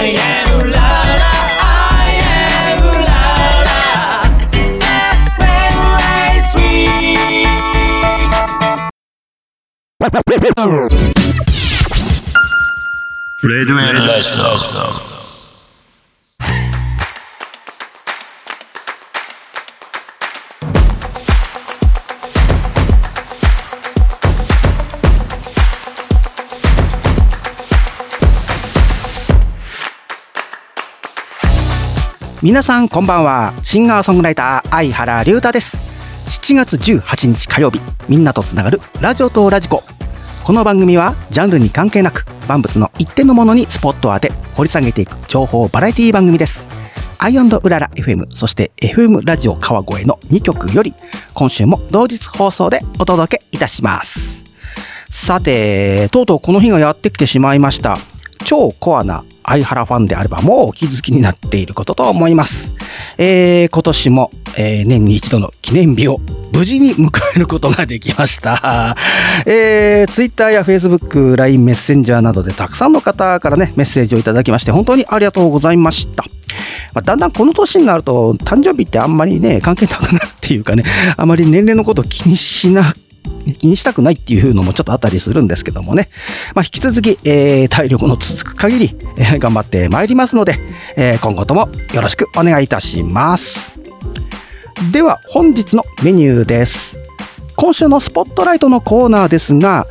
I am ooh. I am ooh la la. Sweet. Red Red Red 皆さんこんばんは。シンガーソングライター相原龍太です。7月18日火曜日みんなとつながるラジオとラジコ。この番組はジャンルに関係なく万物の一点のものにスポットを当て掘り下げていく情報バラエティ番組です。アイオンドウララ FM そして FM ラジオ川越の2曲より今週も同日放送でお届けいたします。さてとうとうこの日がやってきてしまいました。超コアな相原ファンであればもうお気づきになっていることと思います。えー、今年も、えー年に一度の記念日を無事に迎えることができました。えー、Twitter や Facebook、LINE メッセンジャーなどでたくさんの方からね、メッセージをいただきまして本当にありがとうございました。まあ、だんだんこの年になると誕生日ってあんまりね、関係なくなるっていうかね、あまり年齢のことを気にしなく気にしたくないっていうのもちょっとあったりするんですけどもね。まあ、引き続き、えー体力の続く限り、えー頑張ってまいりますので、えー今後ともよろしくお願いいたします。では、本日のメニューです。今週のスポットライトのコーナーですが、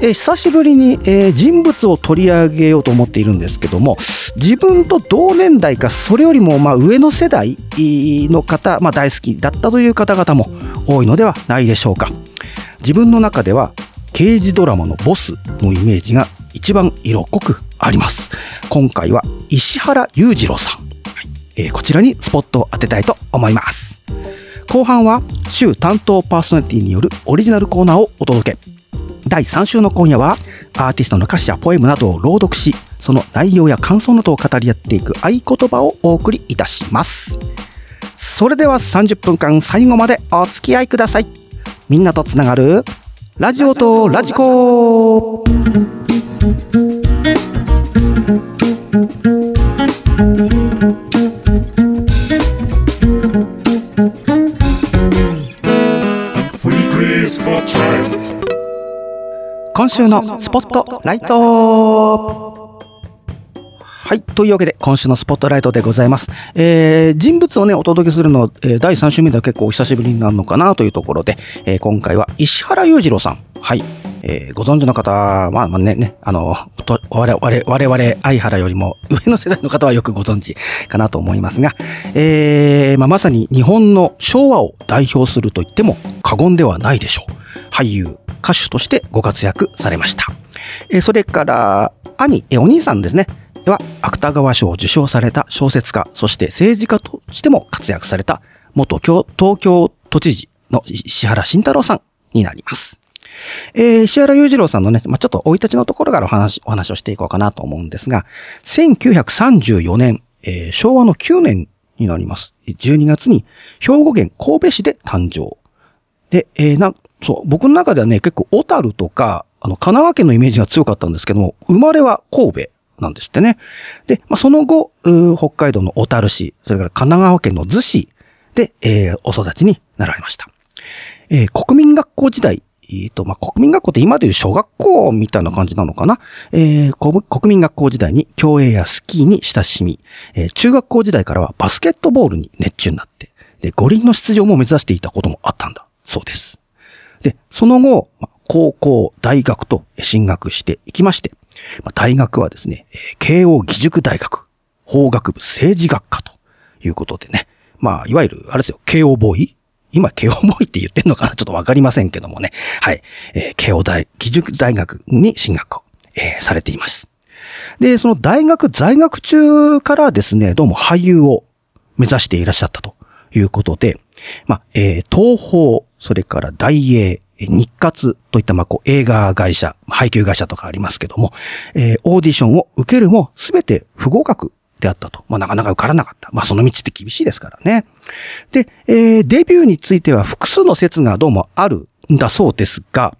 えー久しぶりに、えー人物を取り上げようと思っているんですけども、自分と同年代か、それよりもまあ上の世代の方、まあ、大好きだったという方々も多いのではないでしょうか。自分の中では刑事ドラマのボスのイメージが一番色濃くあります。今回は石原裕次郎さん。えーこちらにスポットを当てたいと思います。後半は週担当パーソナリティによるオリジナルコーナーをお届け。第3週の今夜はアーティストの歌詞やポエムなどを朗読し、その内容や感想などを語り合っていく合言葉をお送りいたします。それでは30分間最後までお付き合いください。みんなとつながるラジオとラジコ。今週のスポットライトはい。というわけで、今週のスポットライトでございます。えー、人物をね、お届けするのは、えー第3週目では結構お久しぶりになるのかなというところで、えー今回は石原裕次郎さん。はい。えーご存知の方、まあまあね、ね、あの、と我々、我々、相原よりも上の世代の方はよくご存知かなと思いますが、えーまあ、まさに日本の昭和を代表すると言っても過言ではないでしょう。俳優、歌手としてご活躍されました。えーそれから、兄、えーお兄さんですね。は、芥川賞を受賞された小説家、そして政治家としても活躍された、元東京都知事の石原慎太郎さんになります。えー石原裕次郎さんのね、まあ、ちょっと生い立ちのところからお話、お話をしていこうかなと思うんですが、1934年、えー昭和の9年になります。12月に兵庫県神戸市で誕生。で、えーな、そう、僕の中ではね、結構小樽とか、あの、神奈川県のイメージが強かったんですけども、生まれは神戸なんですってね。で、まあ、その後、北海道の小樽市、それから神奈川県の逗子で、えーお育ちになられました。えー国民学校時代、えーと、まあ、国民学校って今でいう小学校みたいな感じなのかな。えー国民学校時代に競泳やスキーに親しみ、えー中学校時代からはバスケットボールに熱中になって、で、五輪の出場も目指していたこともあったんだ。そうです。で、その後、まあ高校、大学と進学していきまして、まあ大学はですね、慶応義塾大学、法学部政治学科ということでね、まあ、いわゆる、あれですよ、慶応ボーイ？今、慶応ボーイって言ってんのかな？ちょっとわかりませんけどもね。はい。えー慶応大、義塾大学に進学を、えーされています。で、その大学在学中からですね、どうも俳優を目指していらっしゃったということで、まあ、えー東宝、それから大英、日活といった、ま、こう、映画会社、配給会社とかありますけども、えーオーディションを受けるも、すべて不合格であったと。まあ、なかなか受からなかった。まあ、その道って厳しいですからね。で、えーデビューについては複数の説がどうもあるんだそうですが、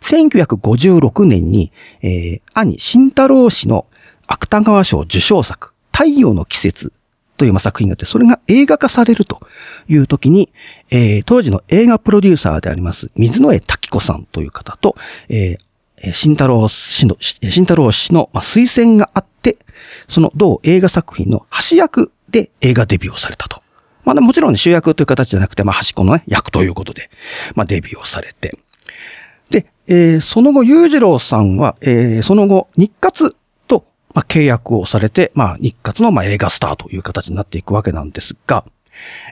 1956年に、えー兄、慎太郎氏の芥川賞受賞作、太陽の季節という作品があって、それが映画化されるという時に、えー当時の映画プロデューサーであります、水野江滝子さんという方と、えーえー慎太郎氏の、し慎太郎氏の、推薦があって、その同映画作品の橋役で映画デビューをされたと。まあ、もちろんね、主役という形じゃなくて、まあ、端っこのね、役ということで、まあ、デビューをされて。で、えーその後、裕次郎さんは、えーその後、日活、まあ、契約をされて、まあ、日活の、まあ、映画スターという形になっていくわけなんですが、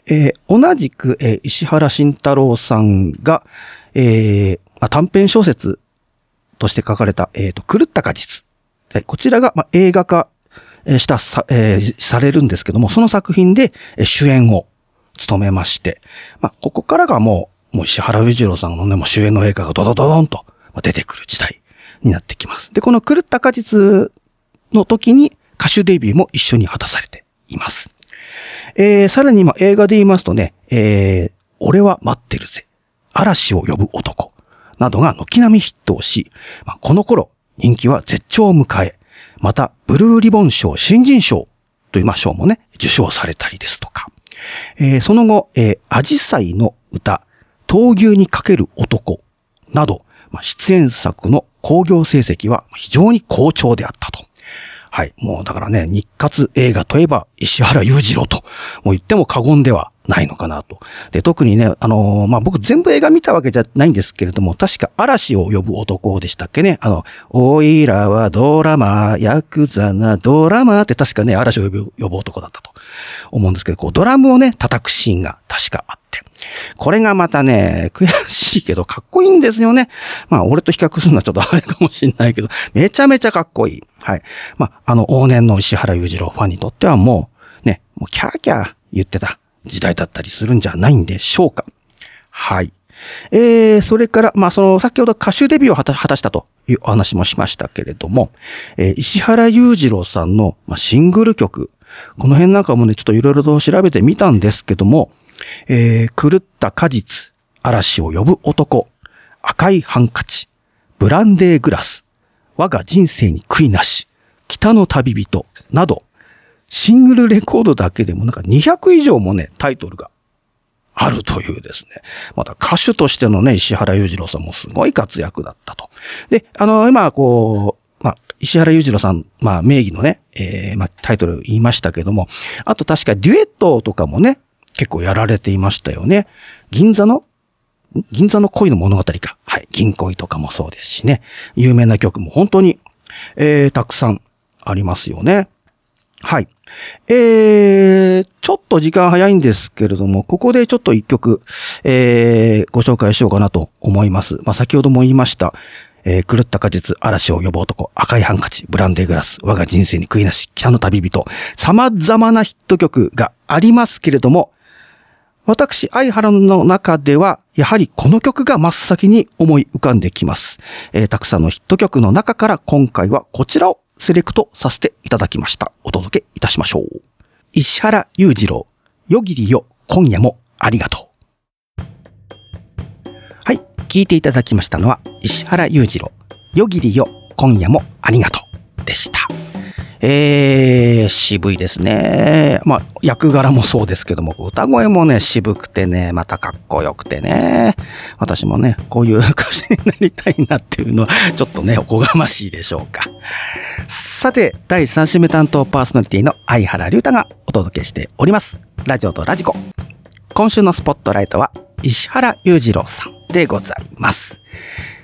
えー同じく、えー石原慎太郎さんが、えーまあ、短編小説として書かれた、えっ、と、狂った果実。はいこちらが、まあ、映画化したさ、えーされるんですけども、その作品でえ主演を務めまして、まあ、ここからがもう、もう石原裕次郎さんのね、もう主演の映画がドドドドンと出てくる時代になってきます。で、この狂った果実の時に歌手デビューも一緒に果たされています。えーさらに今映画で言いますとね、えー俺は待ってるぜ。嵐を呼ぶ男。などが軒並みヒットをし、まあ、この頃人気は絶頂を迎え、またブルーリボン賞新人賞というまあ賞もね、受賞されたりですとか、えーその後、えー、アジサイの歌、闘牛にかける男など、まあ、出演作の興行成績は非常に好調であったと。はい。もうだからね、日活映画といえば石原裕次郎と、もう言っても過言ではないのかなと。で、特にね、あのーまあ、僕全部映画見たわけじゃないんですけれども、確か嵐を呼ぶ男でしたっけね。あの、おいらはドラマ、ヤクザなドラマって確かね、嵐を呼ぶ呼ぶ男だったと思うんですけど、こう、ドラムをね、叩くシーンが確かあって。これがまたね、悔しいけどかっこいいんですよね。まあ、俺と比較するのはちょっとあれかもしれないけど、めちゃめちゃかっこいい。はい。まあ、あの、往年の石原裕次郎ファンにとってはもう、ね、もうキャーキャー言ってた時代だったりするんじゃないんでしょうか。はい。えー、それから、まあ、その、先ほど歌手デビューを果た果たしたというお話もしましたけれども、えー石原裕次郎さんの、まあ、シングル曲、この辺なんかもね、ちょっといろいろと調べてみたんですけども、えー、狂った果実、嵐を呼ぶ男、赤いハンカチ、ブランデーグラス、我が人生に悔いなし、北の旅人、など、シングルレコードだけでもなんか200以上もね、タイトルがあるというですね。また歌手としてのね、石原裕次郎さんもすごい活躍だったと。で、あの、今、こう、まあ、石原裕次郎さん、まあ、名義のね、えー、まあ、タイトル言いましたけども、あと確かデュエットとかもね、結構やられていましたよね。銀座の？銀座の恋の物語か。はい。銀恋とかもそうですしね。有名な曲も本当に、えー、たくさんありますよね。はい。えー、ちょっと時間早いんですけれども、ここでちょっと一曲、えー、ご紹介しようかなと思います。まあ、先ほども言いました、えー、狂った果実、嵐を呼ぶ男、赤いハンカチ、ブランデーグラス、我が人生に悔いなし、北の旅人、様々なヒット曲がありますけれども、私、相原の中では、やはりこの曲が真っ先に思い浮かんできます。えーたくさんのヒット曲の中から今回はこちらをセレクトさせていただきました。お届けいたしましょう。石原裕次郎、よぎりよ、今夜もありがとう。はい、聞いていただきましたのは、石原裕次郎、よぎりよ、今夜もありがとうでした。えー、渋いですね。まあ、役柄もそうですけども、歌声もね、渋くてね、またかっこよくてね。私もね、こういう歌手になりたいなっていうのは、ちょっとね、おこがましいでしょうか。さて、第3週目担当パーソナリティの相原龍太がお届けしております。ラジオとラジコ。今週のスポットライトは、石原裕次郎さんでございます。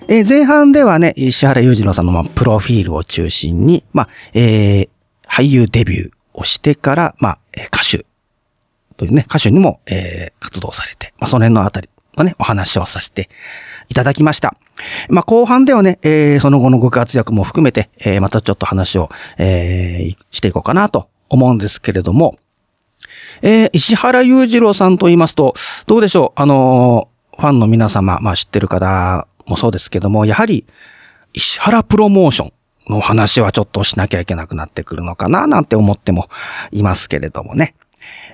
えー前半ではね、石原裕次郎さんのまあプロフィールを中心に、まあ、えー俳優デビューをしてから、まあ、歌手というね、歌手にも、えー活動されて、まあ、その辺のあたりのね、お話をさせていただきました。まあ、後半ではね、えーその後のご活躍も含めて、えーまたちょっと話を、えーしていこうかなと思うんですけれども、えー石原裕次郎さんと言いますと、どうでしょう？あのーファンの皆様、まあ知ってる方もそうですけども、やはり、石原プロモーションの話はちょっとしなきゃいけなくなってくるのかな、なんて思ってもいますけれどもね。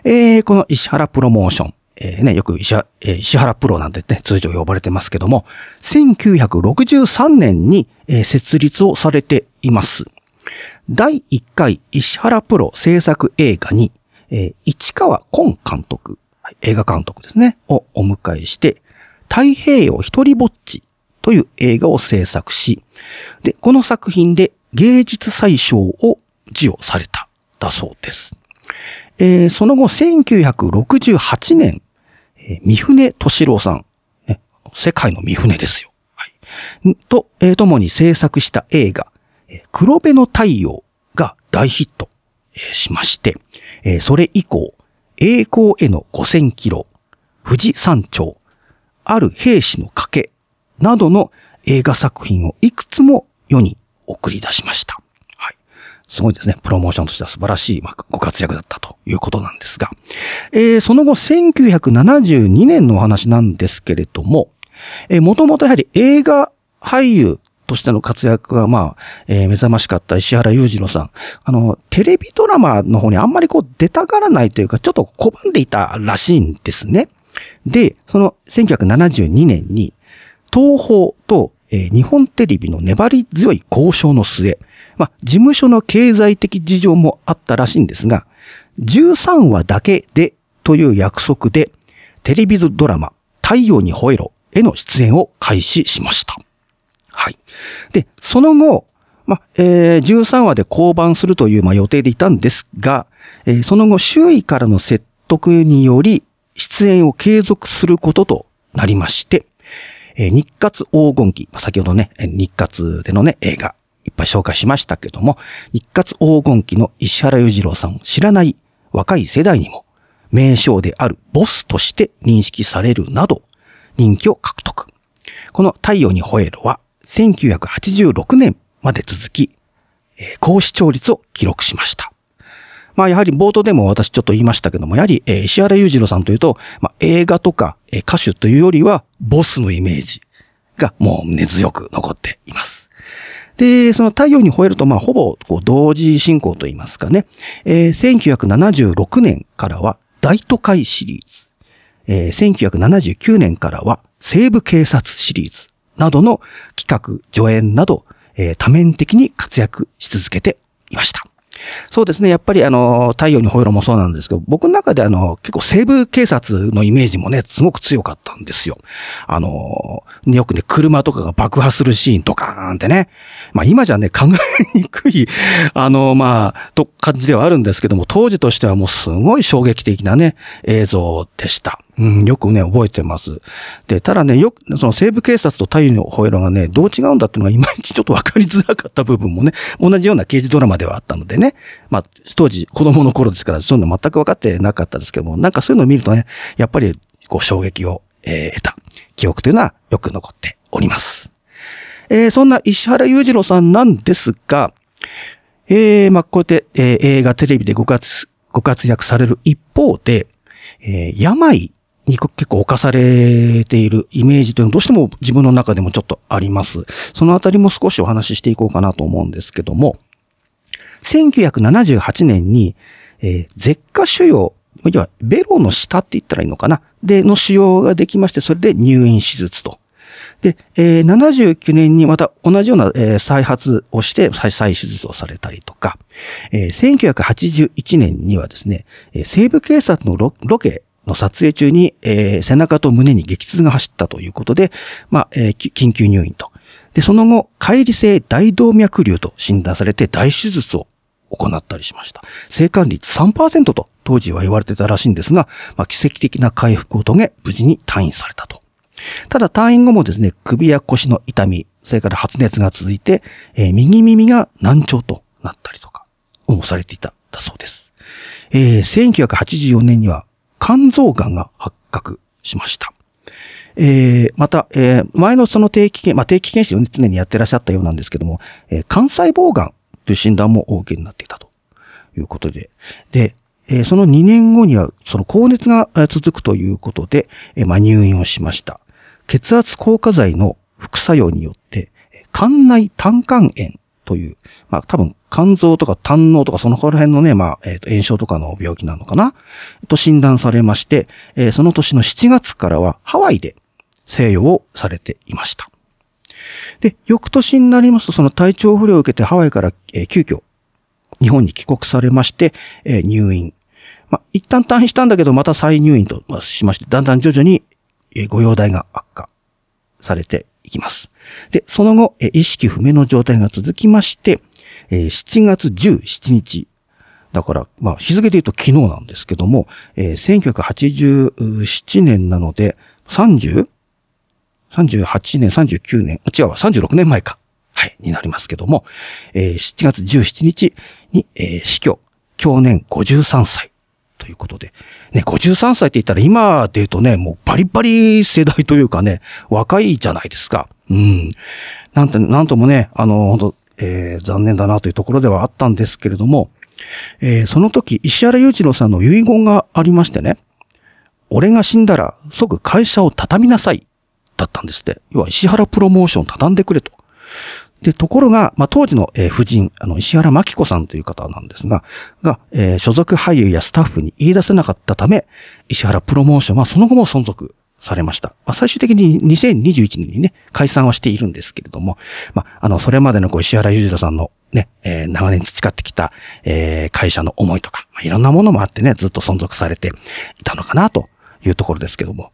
えーこの石原プロモーション、えーね、よく石原,、えー石原プロなんてね、通常呼ばれてますけども、1963年に、えー設立をされています。第1回石原プロ制作映画に、えー市川崑監督、映画監督ですね、をお迎えして、太平洋一人ぼっちという映画を制作し、で、この作品で芸術祭賞を授与された、だそうです。えーその後、1968年、えー三船敏郎さん、ね世界の三船ですよ。はい。と、えー共に制作した映画、黒部の太陽が大ヒット、えーしまして、えーそれ以降、栄光への5000キロ、富士山頂、ある兵士の賭け、などの映画作品をいくつも世に送り出しました。はい。すごいですね。プロモーションとしては素晴らしい、まあ、ご活躍だったということなんですが、えーその後、1972年のお話なんですけれども、えー、もともとやはり映画俳優としての活躍が、まあ、えー目覚ましかった石原裕次郎さん。あの、テレビドラマの方にあんまりこう出たがらないというか、ちょっと拒んでいたらしいんですね。で、その1972年に、東宝と、えー日本テレビの粘り強い交渉の末、まあ、事務所の経済的事情もあったらしいんですが、13話だけでという約束で、テレビドラマ、太陽に吠えろへの出演を開始しました。はい。で、その後、まあ、えー13話で降板するという、まあ、予定でいたんですが、えーその後、周囲からの説得により、出演を継続することとなりまして、え日活黄金期、先ほどね、日活でのね、映画、いっぱい紹介しましたけども、日活黄金期の石原裕次郎さんを知らない若い世代にも、名称であるボスとして認識されるなど、人気を獲得。この太陽に吠えろは、1986年まで続き、高視聴率を記録しました。まあやはり冒頭でも私ちょっと言いましたけども、やはり、えー石原裕次郎さんというと、まあ映画とか、えー歌手というよりは、ボスのイメージがもう根強く残っています。で、その太陽に吠えると、まあ、ほぼ、こう、同時進行といいますかね。えー1976年からは、大都会シリーズ。えー1979年からは、西部警察シリーズなどの企画、助演など、えー多面的に活躍し続けていました。そうですね。やっぱりあの、太陽に吠えろもそうなんですけど、僕の中であの、結構西部警察のイメージもね、すごく強かったんですよ。あの、よくね、車とかが爆破するシーンとかーんってね。まあ今じゃね、考えにくい、あの、まあ、と感じではあるんですけども、当時としてはもうすごい衝撃的なね、映像でした。うん、よくね、覚えてます。で、ただね、よく、その西部警察と太陽の吠えろがね、どう違うんだっていうのがいまいちちょっとわかりづらかった部分もね、同じような刑事ドラマではあったのでね、まあ、当時子供の頃ですから、そういうの全く分かってなかったですけども、なんかそういうのを見るとね、やっぱり、こう、衝撃を、えー得た記憶というのはよく残っております。えーそんな石原裕次郎さんなんですが、えーまあ、こうやって、えー映画、テレビでご活、ご活躍される一方で、えー病に結構侵されているイメージというのはどうしても自分の中でもちょっとあります。そのあたりも少しお話ししていこうかなと思うんですけども、1978年に、えー舌下腫瘍、要はベロの下って言ったらいいのかな？で、の腫瘍ができまして、それで入院手術と。で、えー79年にまた同じような、えー再発をして再再手術をされたりとか、えー1981年にはですね、え西部警察のロロケの撮影中に、えー背中と胸に激痛が走ったということで、まあ、えー緊急入院と。で、その後、乖離性大動脈瘤と診断されて大手術を行ったりしました。生還率3%と当時は言われてたらしいんですが、まあ、奇跡的な回復を遂げ、無事に退院されたと。ただ退院後もですね、首や腰の痛み、それから発熱が続いて、えー右耳が難聴となったりとか、もされていた、だそうです。えー1984年には肝臓癌が発覚しました。えーまた、えー前のその定期検、まあ、定期検診を常にやってらっしゃったようなんですけども、えー肝細胞癌という診断もお受けになっていたということで、で、えーその2年後には、その高熱が続くということで、えーまあ、入院をしました。血圧硬化剤の副作用によって、肝内胆管炎という、まあ多分肝臓とか胆嚢とかその辺のね、まあ、えーと炎症とかの病気なのかな？と診断されまして、えーその年の7月からはハワイで静養をされていました。で、翌年になりますと、その体調不良を受けてハワイから、えー急遽、日本に帰国されまして、えー入院。まあ、一旦退院したんだけど、また再入院としまして、だんだん徐々に、えーご容体が悪化されていきます。で、その後、意識不明の状態が続きまして、7月17日、だから、まあ、日付で言うと昨日なんですけども、えー1987年なので、30? 38年、39年、違うわ、36年前か。はい、になりますけども、えー7月17日に、えー死去、去年53歳ということで、ね、53歳って言ったら今で言うとね、もうバリバリ世代というかね、若いじゃないですか。うん。なんて、なんともね、あの、本当えー残念だなというところではあったんですけれども、えーその時、石原裕次郎さんの遺言がありましてね、俺が死んだら即会社を畳みなさい。だったんですって。要は石原プロモーション畳んでくれと。で、ところが、まあ、当時の、えー夫人、あの、石原真紀子さんという方なんですが、が、えー所属俳優やスタッフに言い出せなかったため、石原プロモーションはその後も存続されました。まあ、最終的に2021年にね、解散はしているんですけれども、まあ、あの、それまでのこう石原裕次郎さんのね、えー長年培ってきた、えー会社の思いとか、まあ、いろんなものもあってね、ずっと存続されていたのかなというところですけども、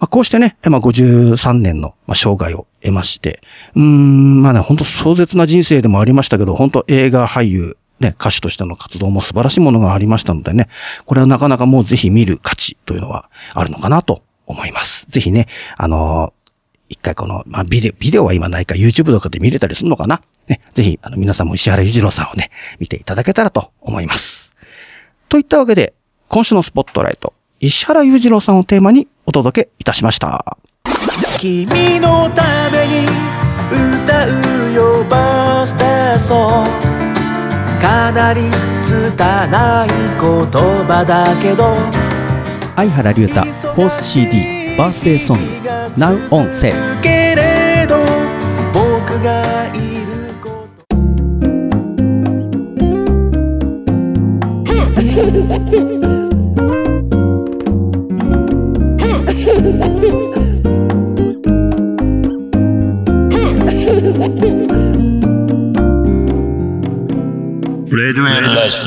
まあ、こうしてね、まあ、53年の生涯を得まして、うーん、まあね、本当壮絶な人生でもありましたけど、本当映画俳優、ね、歌手としての活動も素晴らしいものがありましたのでね、これはなかなかもうぜひ見る価値というのはあるのかなと思います。ぜひね、あのー一回この、まあ、ビデオ、ビデオは今ないか YouTube とかで見れたりするのかな？ね、ぜひ、あの、皆さんも石原裕次郎さんをね、見ていただけたらと思います。といったわけで、今週のスポットライト、石原裕次郎さんをテーマにお届けいたしました。君のために歌うよバースデーソングかなり拙い言葉だけど相原龍太、フォース CD、バースデーソング、Now on Sale。けれど僕がいること レデュエルラジ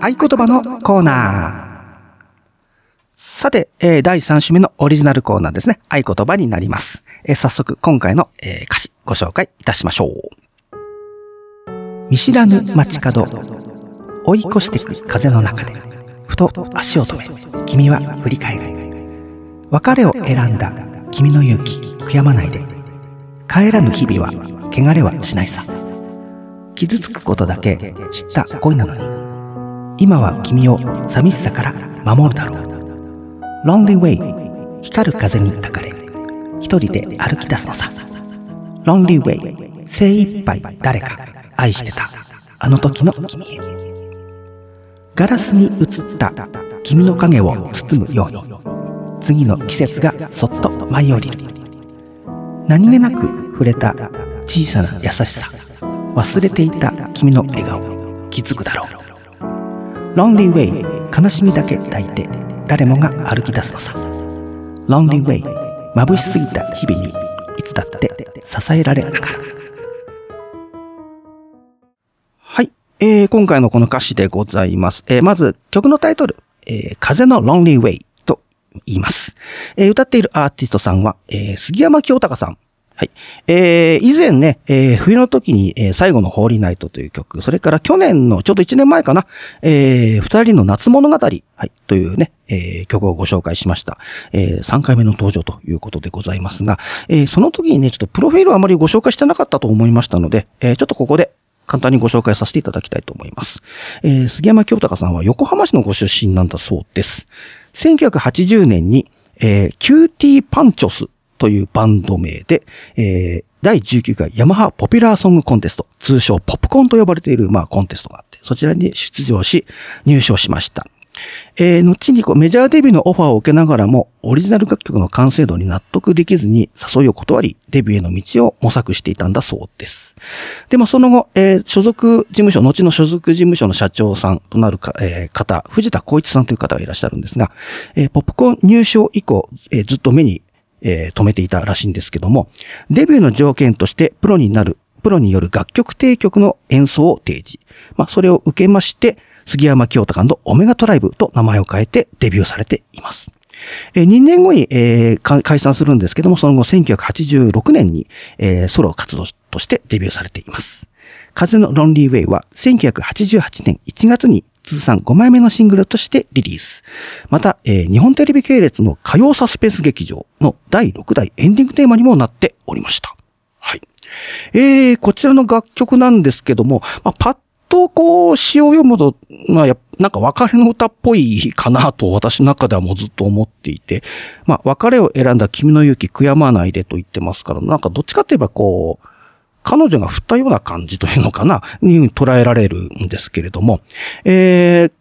合言葉のコーナー。さて、えー第3週目のオリジナルコーナーですね。合言葉になります。えー早速、今回の、えー歌詞、ご紹介いたしましょう。見知らぬ街角、追い越してく風の中で、ふと足を止め、君は振り返る。別れを選んだ君の勇気、悔やまないで。帰らぬ日々は、汚れはしないさ。傷つくことだけ知った恋なのに。今は君を寂しさから守るだろう。Lonely Way 光る風に抱かれ、一人で歩き出すのさ。Lonely Way 精一杯誰か愛してたあの時の君へ。ガラスに映った君の影を包むように、次の季節がそっと舞い降りる。何気なく触れた小さな優しさ、忘れていた君の笑顔、気づくだろう。Lonely Way 悲しみだけ抱いて誰もが歩き出すのさ。Lonely Way 眩しすぎた日々にいつだって支えられながらえー、今回のこの歌詞でございます、えー、まず曲のタイトル、えー、風の Lonely Way と言います、えー、歌っているアーティストさんは、えー、杉山清隆さん。はい。えー、以前ね、えー、冬の時に、えー、最後のホーリーナイトという曲、それから去年のちょうど1年前かな、えー、二人の夏物語、はい、というね、えー、曲をご紹介しました。えー、3回目の登場ということでございますが、えー、その時にね、ちょっとプロフィールをあまりご紹介してなかったと思いましたので、えー、ちょっとここで簡単にご紹介させていただきたいと思います。えー、杉山清貴さんは横浜市のご出身なんだそうです。1980年に、えー、きゅうてぃぱんちょすというバンド名で、えー、第19回ヤマハポピュラーソングコンテスト、通称ポップコンと呼ばれている、まあ、コンテストがあって、そちらに出場し、入賞しました。えー、後にこうメジャーデビューのオファーを受けながらも、オリジナル楽曲の完成度に納得できずに誘いを断り、デビューへの道を模索していたんだそうです。でもその後、えー所属事務所、後の所属事務所の社長さんとなるか、えー方、藤田光一さんという方がいらっしゃるんですが、えーポップコーン入賞以降、えーずっと目に、えー止めていたらしいんですけども、デビューの条件としてプロになる、プロによる楽曲提供の演奏を提示。まあ、それを受けまして、杉山清隆のオメガトライブと名前を変えてデビューされています。えー2年後に、解散するんですけども、その後1986年に、ソロ活動としてデビューされています。風のロンリーウェイは1988年1月に通算5枚目のシングルとしてリリース。また、日本テレビ系列の歌謡サスペンス劇場の第6代エンディングテーマにもなっておりました。はい。えー、こちらの楽曲なんですけども、まあ、パッとこう、詩を読むと、まあ、なんか別れの歌っぽいかなと私の中ではもうずっと思っていて、まあ、別れを選んだ君の勇気悔やまないでと言ってますから、なんかどっちかといえばこう、彼女が振ったような感じというのかな、に捉えられるんですけれども、えー、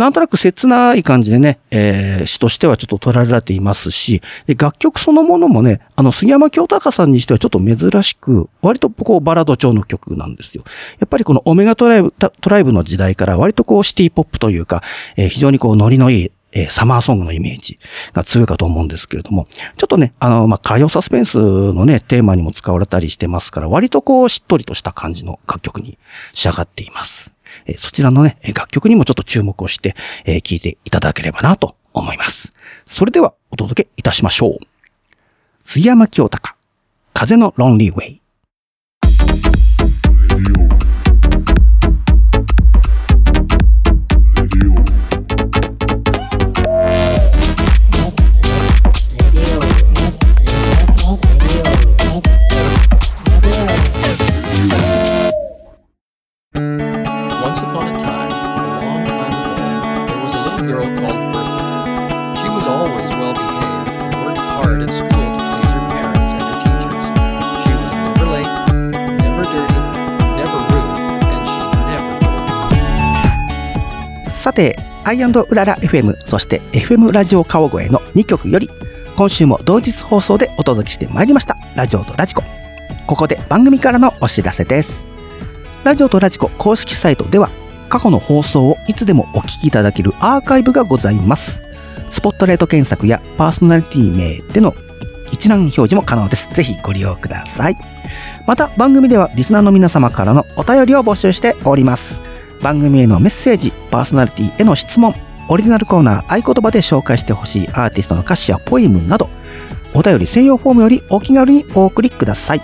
なんとなく切ない感じでね、えー詩としてはちょっと捉えられていますし、で楽曲そのものもね、あの、杉山京隆さんにしてはちょっと珍しく、割とこうバラード調の曲なんですよ。やっぱりこのオメガトライブ、トライブの時代から割とこうシティポップというか、えー非常にこうノリのいい、えーサマーソングのイメージが強いかと思うんですけれども、ちょっとね、あの、まあ、歌謡サスペンスのね、テーマにも使われたりしてますから、割とこうしっとりとした感じの楽曲に仕上がっています。そちらのね、楽曲にもちょっと注目をして、えー聴いていただければなと思います。それではお届けいたしましょう。杉山清隆、風のロンリーウェイ。さて、アイウララ FM、そして FM ラジオ川越の2曲より、今週も同日放送でお届けしてまいりました、ラジオとラジコ。ここで番組からのお知らせです。ラジオとラジコ公式サイトでは、過去の放送をいつでもお聞きいただけるアーカイブがございます。スポットライト検索やパーソナリティ名での一覧表示も可能です。ぜひご利用ください。また番組ではリスナーの皆様からのお便りを募集しております。番組へのメッセージ、パーソナリティへの質問、オリジナルコーナー、合言葉で紹介してほしいアーティストの歌詞やポエムなど、お便り専用フォームよりお気軽にお送りください。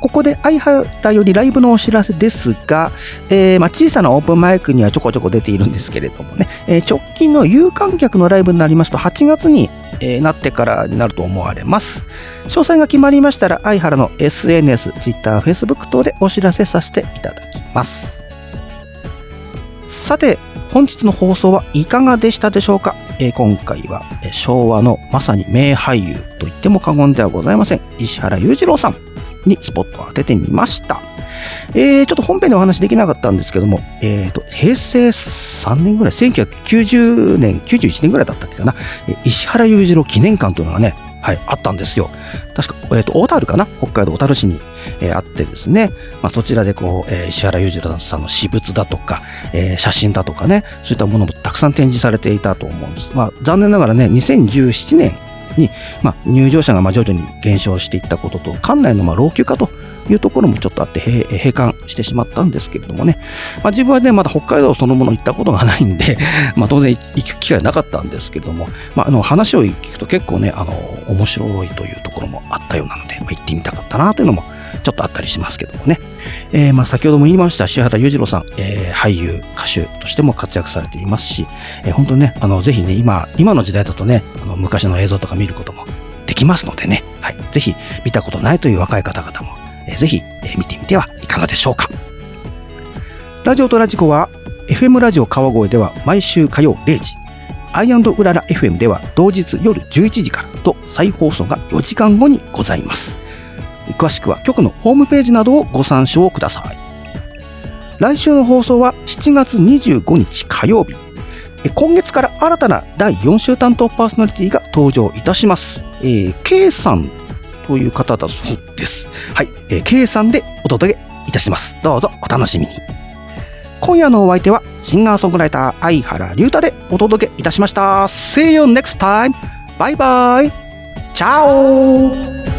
ここで相原よりライブのお知らせですが、えーまあ、小さなオープンマイクにはちょこちょこ出ているんですけれどもね、えー直近の有観客のライブになりますと8月に、えーなってからになると思われます。詳細が決まりましたら、相原の SNS、Twitter、Facebook 等でお知らせさせていただきます。さて、本日の放送はいかがでしたでしょうか、えー今回は、えー昭和のまさに名俳優と言っても過言ではございません。石原裕次郎さんにスポットを当ててみました。えーちょっと本編でお話できなかったんですけども、えーと、平成3年ぐらい、1990年、91年ぐらいだったっけかな、石原裕次郎記念館というのがね、はい、あったんですよ。確か、えっ、と、小樽かな？北海道小樽市に、えーあってですね、まあ、そちらでこう、えー石原裕次郎さんの私物だとか、えー写真だとかね、そういったものもたくさん展示されていたと思うんです。まあ、残念ながらね、2017年に、まあ、入場者がま徐々に減少していったことと、館内のまあ老朽化というところもちょっとあって閉館してしまったんですけれどもね、まあ、自分はね、まだ北海道そのもの行ったことがないんで、まあ、当然行く機会なかったんですけれども、まあ、あの話を聞くと結構ね、あの、面白いというところもあったようなので、まあ、行ってみたかったなというのもちょっとあったりしますけどもね。えーまあ先ほども言いました、石原裕次郎さん、えー俳優、歌手としても活躍されていますし、えー本当にね、あの、ぜひね、今、今の時代だとね、あの昔の映像とか見ることもできますのでね、はい。ぜひ、見たことないという若い方々も、えーぜひ、えー見てみてはいかがでしょうか。ラジオとラジコは、FM ラジオ川越では毎週火曜0時、アイウララ FM では同日夜11時からと再放送が4時間後にございます。詳しくは局のホームページなどをご参照ください。来週の放送は7月25日火曜日。今月から新たな第4週担当パーソナリティが登場いたします。えー、K さんという方だそうです。はい、えー、K さんでお届けいたします。どうぞお楽しみに。今夜のお相手はシンガーソングライター相原龍太でお届けいたしました。See you next time! バイバイチャオ